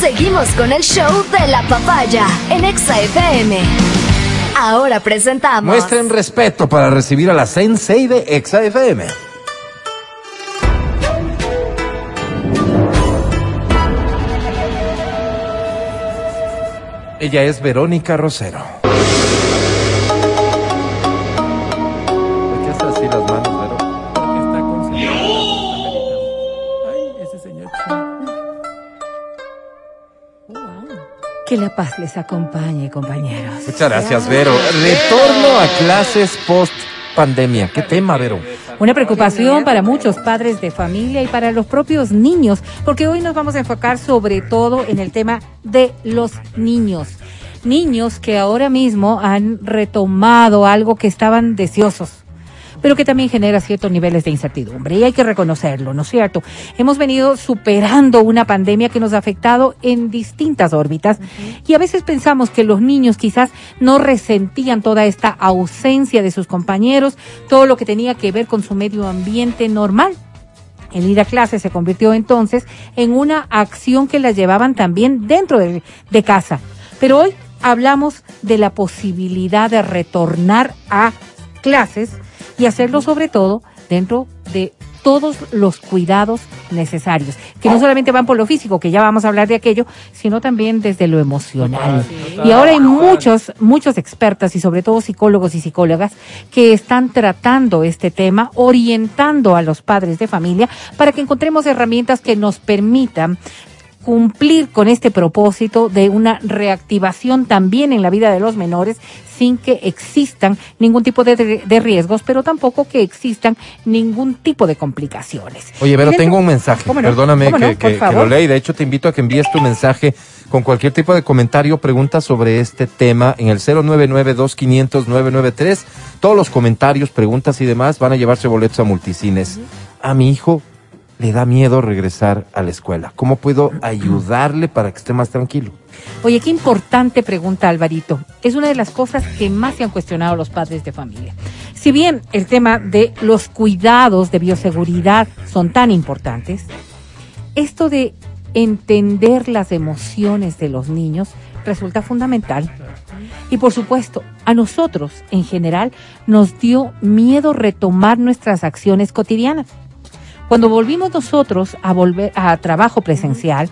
Seguimos con el show de la papaya en Exa FM. Ahora presentamos. Muestren respeto para recibir a la Sensei de Exa FM. Ella es Verónica Rosero. ¿Por qué así las manos, Que la paz les acompañe, compañeros. Muchas gracias, Vero. Retorno a clases post pandemia. ¿Qué tema, Vero? Una preocupación para muchos padres de familia y para los propios niños, porque hoy nos vamos a enfocar sobre todo en el tema de los niños. Niños que ahora mismo han retomado algo que estaban deseosos pero que también genera ciertos niveles de incertidumbre y hay que reconocerlo, ¿no es cierto? Hemos venido superando una pandemia que nos ha afectado en distintas órbitas y a veces pensamos que los niños quizás no resentían toda esta ausencia de sus compañeros, todo lo que tenía que ver con su medio ambiente normal. El ir a clase se convirtió entonces en una acción que la llevaban también dentro de, de casa. Pero hoy hablamos de la posibilidad de retornar a clases y hacerlo sobre todo dentro de todos los cuidados necesarios, que no solamente van por lo físico, que ya vamos a hablar de aquello, sino también desde lo emocional. Y ahora hay muchos, muchos expertas y sobre todo psicólogos y psicólogas que están tratando este tema, orientando a los padres de familia para que encontremos herramientas que nos permitan cumplir con este propósito de una reactivación también en la vida de los menores sin que existan ningún tipo de, de riesgos, pero tampoco que existan ningún tipo de complicaciones. Oye, Dentro- tengo un mensaje. Perdóname ¿Cómo no? que, que- que lo lea y de hecho te invito a que envíes tu mensaje con cualquier tipo de comentario, pregunta sobre este tema en el 099-2500-993. Todos los comentarios, preguntas y demás van a llevarse boletos a multicines. A mi hijo le da miedo regresar a la escuela. ¿Cómo puedo ayudarle para que esté más tranquilo? Oye, qué importante pregunta, Alvarito. Es una de las cosas que más se han cuestionado los padres de familia. Si bien el tema de los cuidados de bioseguridad son tan importantes, esto de entender las emociones de los niños resulta fundamental. Y por supuesto, a nosotros en general nos dio miedo retomar nuestras acciones cotidianas. Cuando volvimos nosotros a volver a trabajo presencial,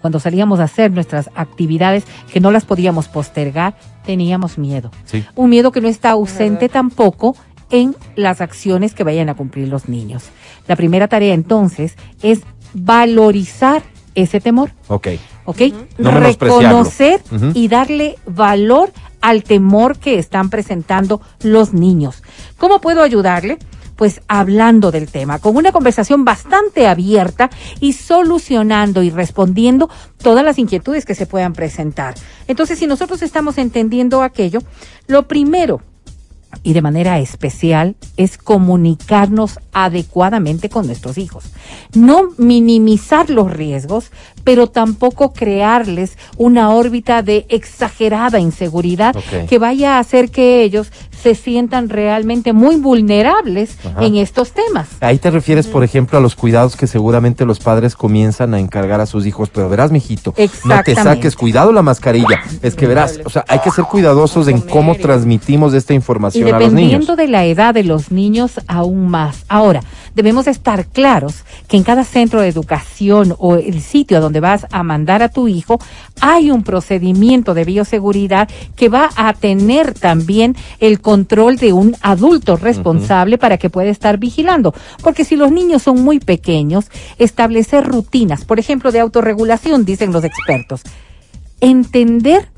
cuando salíamos a hacer nuestras actividades que no las podíamos postergar, teníamos miedo. Sí. Un miedo que no está ausente tampoco en las acciones que vayan a cumplir los niños. La primera tarea entonces es valorizar ese temor, Ok. ¿ok? No. Reconocer y darle valor al temor que están presentando los niños. ¿Cómo puedo ayudarle? Pues hablando del tema, con una conversación bastante abierta y solucionando y respondiendo todas las inquietudes que se puedan presentar. Entonces, si nosotros estamos entendiendo aquello, lo primero y de manera especial es comunicarnos adecuadamente con nuestros hijos. No minimizar los riesgos, pero tampoco crearles una órbita de exagerada inseguridad que vaya a hacer que ellos se sientan realmente muy vulnerables Ajá. en estos temas. Ahí te refieres, por ejemplo, a los cuidados que seguramente los padres comienzan a encargar a sus hijos, pero verás, mijito, no te saques, cuidado la mascarilla. Es que verás, o sea, hay que ser cuidadosos en cómo transmitimos esta Y información a los niños. dependiendo de la edad de los niños, aún más. Ahora, debemos estar claros que en cada centro de educación o el sitio a donde vas a mandar a tu hijo, hay un procedimiento de bioseguridad que va a tener también el control de un adulto responsable para que pueda estar vigilando. Porque si los niños son muy pequeños, establecer rutinas, por ejemplo, de autorregulación, dicen los expertos, entender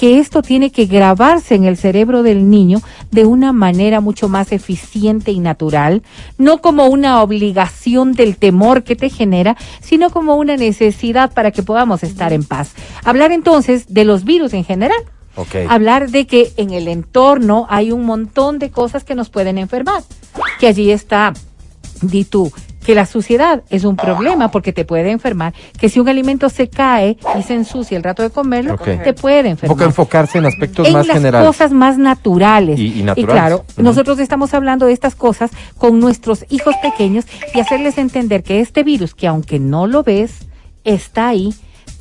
que esto tiene que grabarse en el cerebro del niño de una manera mucho más eficiente y natural, no como una obligación del temor que te genera, sino como una necesidad para que podamos estar en paz. Hablar entonces de los virus en general. Hablar de que en el entorno hay un montón de cosas que nos pueden enfermar. Que allí está, di tú, que la suciedad es un problema porque te puede enfermar. Que si un alimento se cae y se ensucia el rato de comerlo, te puede enfermar enfocarse en aspectos en más las generales. cosas más naturales. Y- y naturales. claro, Ujú. nosotros estamos hablando de estas cosas con nuestros hijos pequeños y hacerles entender que este virus, que aunque no lo ves, está ahí,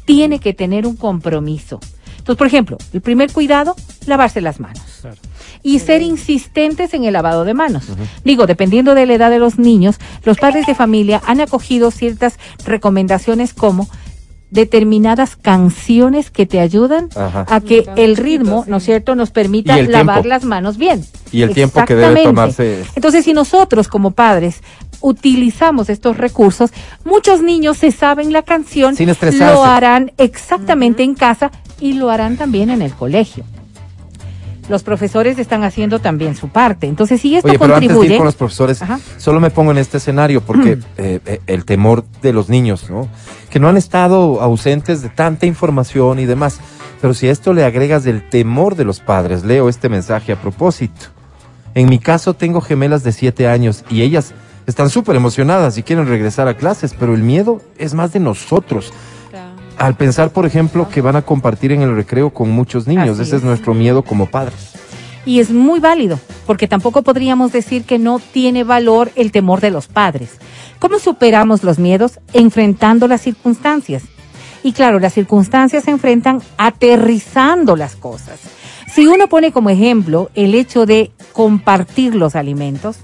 tiene que tener un compromiso. Entonces, por ejemplo, el primer cuidado, lavarse las manos. Claro. Y ser insistentes en el lavado de manos. Digo, dependiendo de la edad de los niños, los padres de familia han acogido ciertas recomendaciones como determinadas canciones que te ayudan Ajá. a que el ritmo, ¿no es cierto?, nos permita lavar tiempo. las manos bien. Y el tiempo que debe tomarse. Entonces, si nosotros como padres utilizamos estos recursos, muchos niños se saben la canción, Sin estresarse. lo harán exactamente en casa y lo harán también en el colegio. Los profesores están haciendo también su parte. Entonces, si esto Oye, pero antes de contribuye, ir con los profesores, Ajá. solo me pongo en este escenario porque eh, eh, el temor de los niños, ¿no? Que no han estado ausentes de tanta información y demás. Pero si a esto le agregas el temor de los padres, leo este mensaje a propósito. En mi caso tengo gemelas de siete años y ellas están súper emocionadas y quieren regresar a clases, pero el miedo es más de nosotros. Al pensar, por ejemplo, que van a compartir en el recreo con muchos niños, Así ese es es. nuestro miedo como padres. Y es muy válido, porque tampoco podríamos decir que no tiene valor el temor de los padres. ¿Cómo superamos los miedos? Enfrentando las circunstancias. Y claro, las circunstancias se enfrentan aterrizando las cosas. Si uno pone como ejemplo el hecho de compartir los alimentos,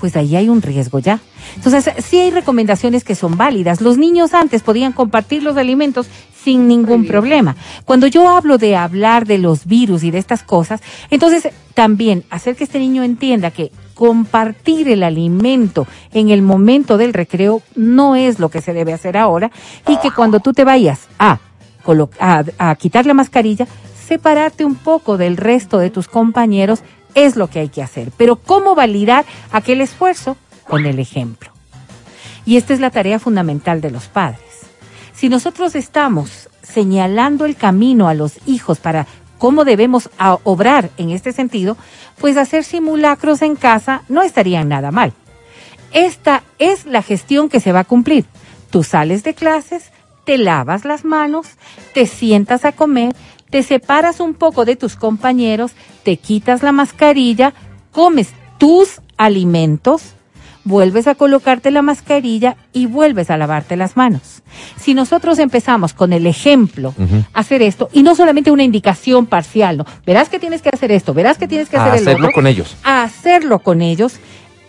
pues ahí hay un riesgo ya. Entonces, sí hay recomendaciones que son válidas. Los niños antes podían compartir los alimentos sin ningún problema. Cuando yo hablo de hablar de los virus y de estas cosas, entonces también hacer que este niño entienda que compartir el alimento en el momento del recreo no es lo que se debe hacer ahora y que cuando tú te vayas a, a, a quitar la mascarilla, separarte un poco del resto de tus compañeros es lo que hay que hacer. Pero ¿cómo validar aquel esfuerzo? Con el ejemplo. Y esta es la tarea fundamental de los padres. Si nosotros estamos señalando el camino a los hijos para cómo debemos obrar en este sentido, pues hacer simulacros en casa no estaría nada mal. Esta es la gestión que se va a cumplir. Tú sales de clases, te lavas las manos, te sientas a comer, te separas un poco de tus compañeros, te quitas la mascarilla, comes tus alimentos, vuelves a colocarte la mascarilla y vuelves a lavarte las manos. Si nosotros empezamos con el ejemplo, hacer esto, y no solamente una indicación parcial, no, verás que tienes que hacer esto, verás que tienes que A hacer el hacerlo otro, con ellos. a hacerlo con ellos,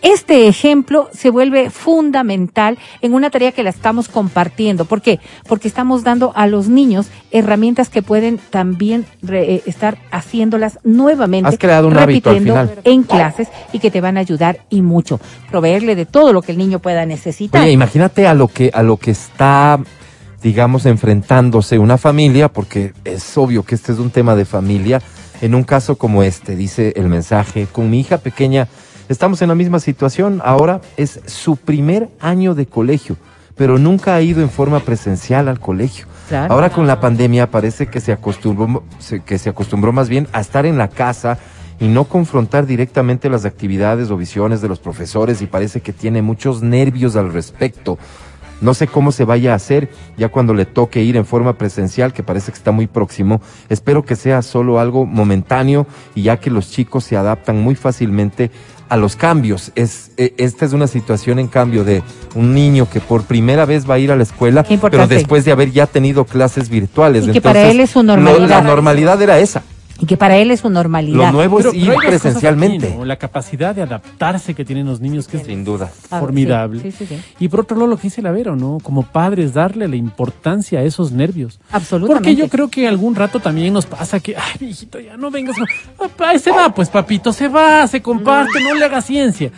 este ejemplo se vuelve fundamental en una tarea que la estamos compartiendo. ¿Por qué? Porque estamos dando a los niños herramientas que pueden también re- eh, estar haciéndolas nuevamente. Has creado un hábito al repitiendo final. en clases y que te van a ayudar y mucho. Proveerle de todo lo que el niño pueda necesitar. Oye, imagínate a lo que a lo que está digamos enfrentándose una familia, porque es obvio que este es un tema de familia. En un caso como este, dice el mensaje, con mi hija pequeña estamos en la misma situación. Ahora es su primer año de colegio, pero nunca ha ido en forma presencial al colegio. Claro. Ahora con la pandemia parece que se acostumbró, que se acostumbró más bien a estar en la casa y no confrontar directamente las actividades o visiones de los profesores y parece que tiene muchos nervios al respecto. No sé cómo se vaya a hacer ya cuando le toque ir en forma presencial, que parece que está muy próximo. Espero que sea solo algo momentáneo y ya que los chicos se adaptan muy fácilmente a los cambios. Es, eh, esta es una situación en cambio de un niño que por primera vez va a ir a la escuela, pero después de haber ya tenido clases virtuales. Y que para él es su normalidad. la normalidad era esa. Y que para él es su normalidad. Lo nuevo es pero ir presencialmente. aquí, ¿no? La capacidad de adaptarse que tienen los niños, que es Sin duda. Ah, formidable. sí, sí, sí, sí. Y por otro lado, lo que dice Lavero, ¿no? Como padres, darle la importancia a esos nervios. Absolutamente. Porque yo creo que algún rato también nos pasa que, ay, mi hijito, ya no vengas. Papá, se va, pues papito, se va, se comparte, no le haga ciencia.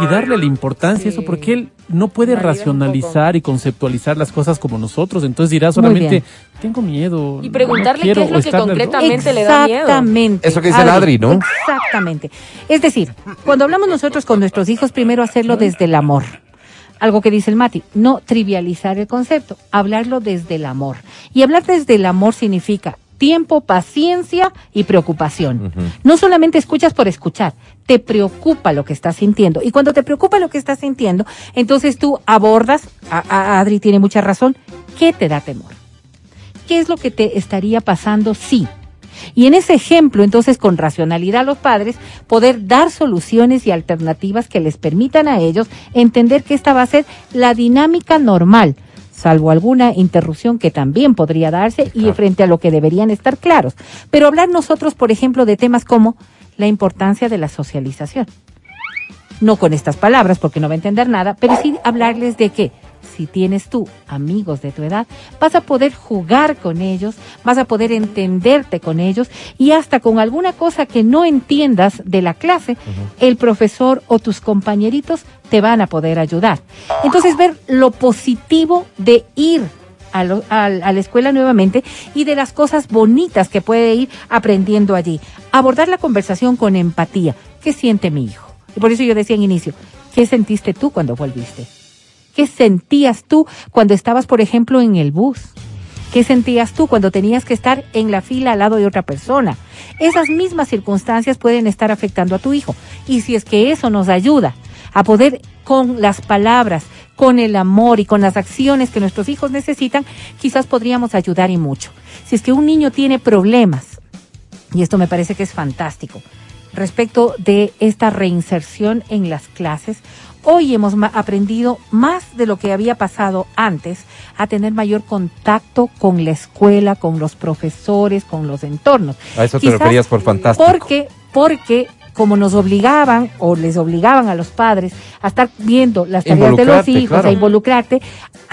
Y darle la importancia a eso, porque él no puede racionalizar y conceptualizar las cosas como nosotros. Entonces dirá solamente, tengo miedo. Y preguntarle no quiero", qué es lo que concretamente le da miedo. Exactamente. Eso que dice el Adri, ¿no? Exactamente. Es decir, cuando hablamos nosotros con nuestros hijos, primero hacerlo desde el amor. Algo que dice el Mati, no trivializar el concepto, hablarlo desde el amor. Y hablar desde el amor significa tiempo, paciencia y preocupación. No solamente escuchas por escuchar, te preocupa lo que estás sintiendo. Y cuando te preocupa lo que estás sintiendo, entonces tú abordas, a- a- Adri tiene mucha razón, ¿qué te da temor? ¿Qué es lo que te estaría pasando si? Y en ese ejemplo, entonces, con racionalidad los padres, poder dar soluciones y alternativas que les permitan a ellos entender que esta va a ser la dinámica normal. salvo alguna interrupción que también podría darse y frente a lo que deberían estar claros. Pero hablar nosotros, por ejemplo, de temas como la importancia de la socialización. No con estas palabras, porque no va a entender nada, pero sí hablarles de que si tienes tú amigos de tu edad, vas a poder jugar con ellos, vas a poder entenderte con ellos y hasta con alguna cosa que no entiendas de la clase, el profesor o tus compañeritos te van a poder ayudar. Entonces ver lo positivo de ir a, a, la escuela nuevamente y de las cosas bonitas que puede ir aprendiendo allí. Abordar la conversación con empatía. ¿Qué siente mi hijo? Y por eso yo decía en inicio, ¿qué sentiste tú cuando volviste? ¿Qué sentías tú cuando estabas, por ejemplo, en el bus? ¿Qué sentías tú cuando tenías que estar en la fila al lado de otra persona? Esas mismas circunstancias pueden estar afectando a tu hijo. Y si es que eso nos ayuda a poder con las palabras, con el amor y con las acciones que nuestros hijos necesitan, quizás podríamos ayudar y mucho. Si es que un niño tiene problemas, y esto me parece que es fantástico, respecto de esta reinserción en las clases, Hoy hemos aprendido más de lo que había pasado antes a tener mayor contacto con la escuela, con los profesores, con los entornos. A eso te referías por fantástico. Porque, porque como nos obligaban o les obligaban a los padres a estar viendo las tareas de los hijos, a involucrarte,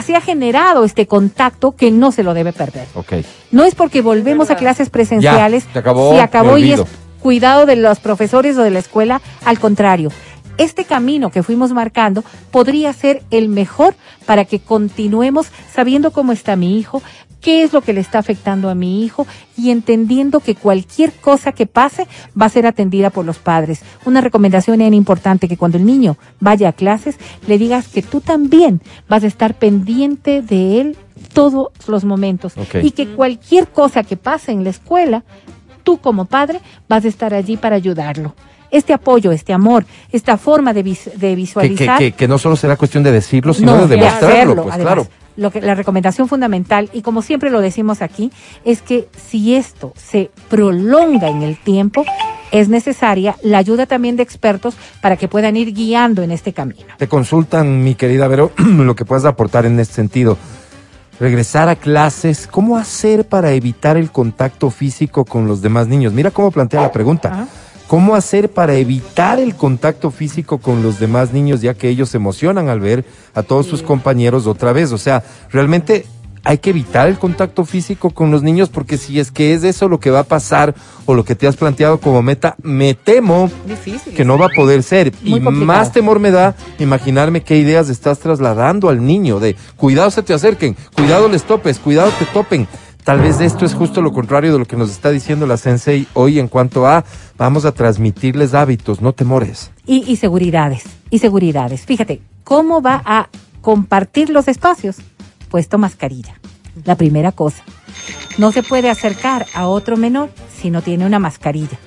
se ha generado este contacto que no se lo debe perder. Okay. No es porque volvemos a clases presenciales, se acabó, se acabó y es cuidado de los profesores o de la escuela, al contrario este camino que fuimos marcando podría ser el mejor para que continuemos sabiendo cómo está mi hijo, qué es lo que le está afectando a mi hijo y entendiendo que cualquier cosa que pase va a ser atendida por los padres. Una recomendación es importante que cuando el niño vaya a clases le digas que tú también vas a estar pendiente de él todos los momentos y que cualquier cosa que pase en la escuela, tú como padre vas a estar allí para ayudarlo este apoyo, este amor, esta forma de, de visualizar. Que, no solo será cuestión de decirlo, sino de demostrarlo, pues claro. Lo que, la recomendación fundamental, y como siempre lo decimos aquí, es que si esto se prolonga en el tiempo, es necesaria la ayuda también de expertos para que puedan ir guiando en este camino. Te consultan, mi querida Vero, lo que puedas aportar en este sentido. Regresar a clases, ¿cómo hacer para evitar el contacto físico con los demás niños? Mira cómo plantea la pregunta. ¿Cómo hacer para evitar el contacto físico con los demás niños, ya que ellos se emocionan al ver a todos sus compañeros otra vez? O sea, realmente hay que evitar el contacto físico con los niños porque si es que es eso lo que va a pasar o lo que te has planteado como meta, me temo que no va a poder ser. y más temor me da imaginarme qué ideas estás trasladando al niño de cuidado se te acerquen, cuidado les topes, cuidado te topen. Tal vez esto es justo lo contrario de lo que nos está diciendo la Sensei hoy en cuanto a vamos a transmitirles hábitos, no temores. Y, y seguridades, y seguridades. Fíjate, ¿cómo va a compartir los espacios? Puesto mascarilla. La primera cosa. No se puede acercar a otro menor si no tiene una mascarilla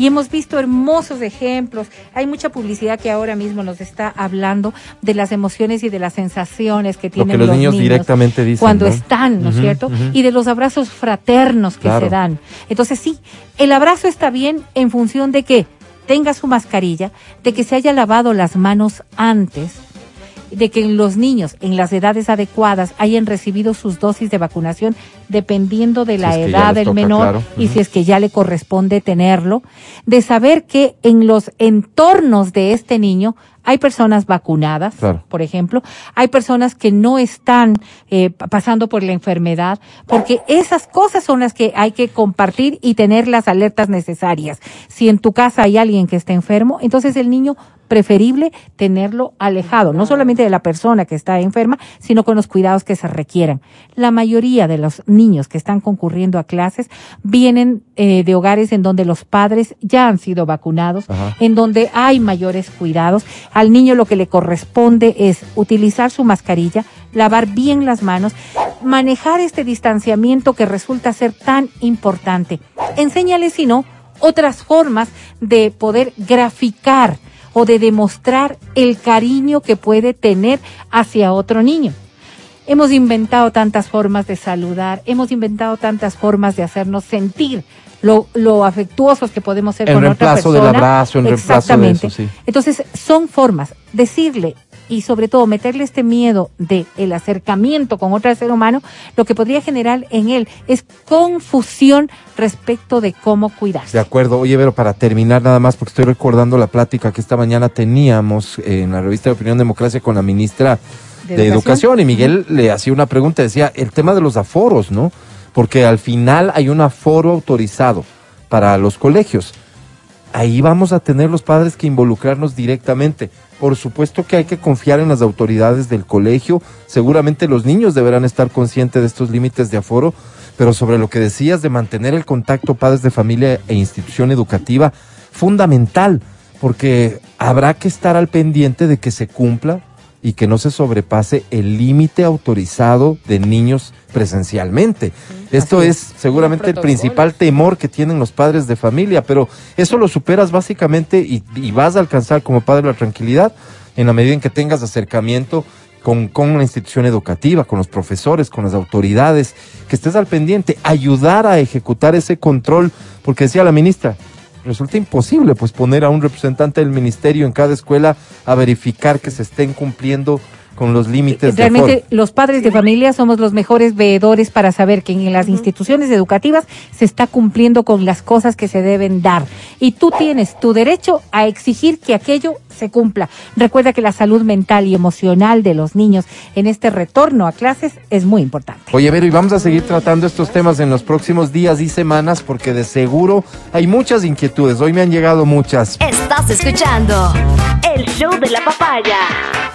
y hemos visto hermosos ejemplos. Hay mucha publicidad que ahora mismo nos está hablando de las emociones y de las sensaciones que tienen los, niños, directamente dicen, cuando están, ¿no es cierto? Y de los abrazos fraternos que se dan. Entonces sí, el abrazo está bien en función de que tenga su mascarilla, de que se haya lavado las manos antes de que los niños en las edades adecuadas hayan recibido sus dosis de vacunación dependiendo de la edad del menor y si es que ya le corresponde tenerlo, de saber que en los entornos de este niño hay personas vacunadas, por ejemplo, hay personas que no están eh, pasando por la enfermedad, porque esas cosas son las que hay que compartir y tener las alertas necesarias. Si en tu casa hay alguien que está enfermo, entonces el niño preferible tenerlo alejado, no solamente de la persona que está enferma, sino con los cuidados que se requieran. La mayoría de los niños que están concurriendo a clases vienen eh, de hogares en donde los padres ya han sido vacunados, en donde hay mayores cuidados. Al niño lo que le corresponde es utilizar su mascarilla, lavar bien las manos, manejar este distanciamiento que resulta ser tan importante. Enséñale, si no, otras formas de poder graficar o de demostrar el cariño que puede tener hacia otro niño. Hemos inventado tantas formas de saludar, hemos inventado tantas formas de hacernos sentir lo, lo afectuosos que podemos ser con otra persona. del abrazo, en Exactamente. Entonces, son formas. Decirle y sobre todo meterle este miedo de el acercamiento con otro ser humano, lo que podría generar en él es confusión respecto de cómo cuidarse. De acuerdo. Oye, Vero, para terminar nada más, porque estoy recordando la plática que esta mañana teníamos en la revista de Opinión Democracia con la ministra ¿De de, Educación? Educación y Miguel le hacía una pregunta, decía el tema de los aforos, ¿no? Porque al final hay un aforo autorizado para los colegios. Ahí vamos a tener los padres que involucrarnos directamente. Por supuesto que hay que confiar en las autoridades del colegio. Seguramente los niños deberán estar conscientes de estos límites de aforo, pero sobre lo que decías de mantener el contacto padres de familia e institución educativa, fundamental, porque habrá que estar al pendiente de que se cumpla y que no se sobrepase el límite autorizado de niños presencialmente. Esto es seguramente el principal temor que tienen los padres de familia, pero eso lo superas básicamente y, y vas a alcanzar como padre la tranquilidad en la medida en que tengas acercamiento con, con la institución educativa, con los profesores, con las autoridades, que estés al pendiente, ayudar a ejecutar ese control, porque decía la ministra, resulta imposible pues poner a un representante del ministerio en cada escuela a verificar que se estén cumpliendo con los límites de Realmente los padres de familia somos los mejores veedores para saber que en las instituciones educativas se está cumpliendo con las cosas que se deben dar. Y tú tienes tu derecho a exigir que aquello se cumpla. Recuerda que la salud mental y emocional de los niños en este retorno a clases es muy importante. Oye, Vero, y vamos a seguir tratando estos temas en los próximos días y semanas porque de seguro hay muchas inquietudes. Hoy me han llegado muchas. Estás escuchando el show de la papaya